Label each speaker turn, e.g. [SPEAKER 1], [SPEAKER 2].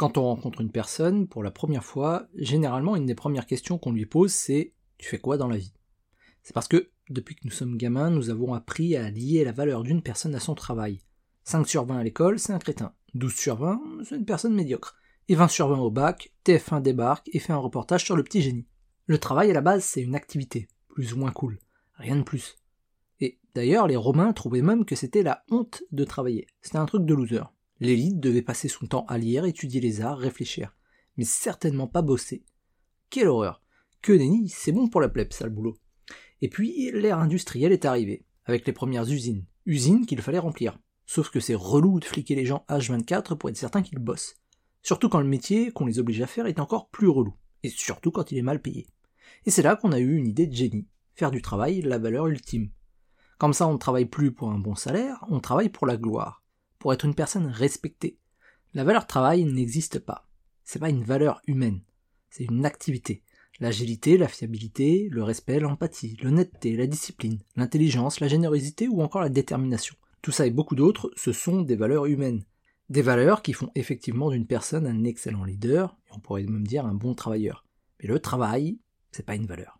[SPEAKER 1] Quand on rencontre une personne pour la première fois, généralement une des premières questions qu'on lui pose c'est Tu fais quoi dans la vie? C'est parce que depuis que nous sommes gamins, nous avons appris à lier la valeur d'une personne à son travail. 5 sur 20 à l'école, c'est un crétin. 12 sur 20, c'est une personne médiocre. Et 20 sur 20 au bac, TF1 débarque et fait un reportage sur le petit génie. Le travail à la base, c'est une activité, plus ou moins cool. Rien de plus. Et d'ailleurs, les Romains trouvaient même que c'était la honte de travailler. C'était un truc de loser. L'élite devait passer son temps à lire, étudier les arts, réfléchir. Mais certainement pas bosser. Quelle horreur. Que nenni, c'est bon pour la plèbe, ça le boulot. Et puis, l'ère industrielle est arrivée, avec les premières usines. Usines qu'il fallait remplir. Sauf que c'est relou de fliquer les gens H24 pour être certain qu'ils bossent. Surtout quand le métier qu'on les oblige à faire est encore plus relou. Et surtout quand il est mal payé. Et c'est là qu'on a eu une idée de génie. Faire du travail la valeur ultime. Comme ça, on ne travaille plus pour un bon salaire, on travaille pour la gloire pour être une personne respectée. La valeur travail n'existe pas. C'est pas une valeur humaine. C'est une activité. L'agilité, la fiabilité, le respect, l'empathie, l'honnêteté, la discipline, l'intelligence, la générosité ou encore la détermination. Tout ça et beaucoup d'autres, ce sont des valeurs humaines. Des valeurs qui font effectivement d'une personne un excellent leader, et on pourrait même dire un bon travailleur. Mais le travail, c'est pas une valeur.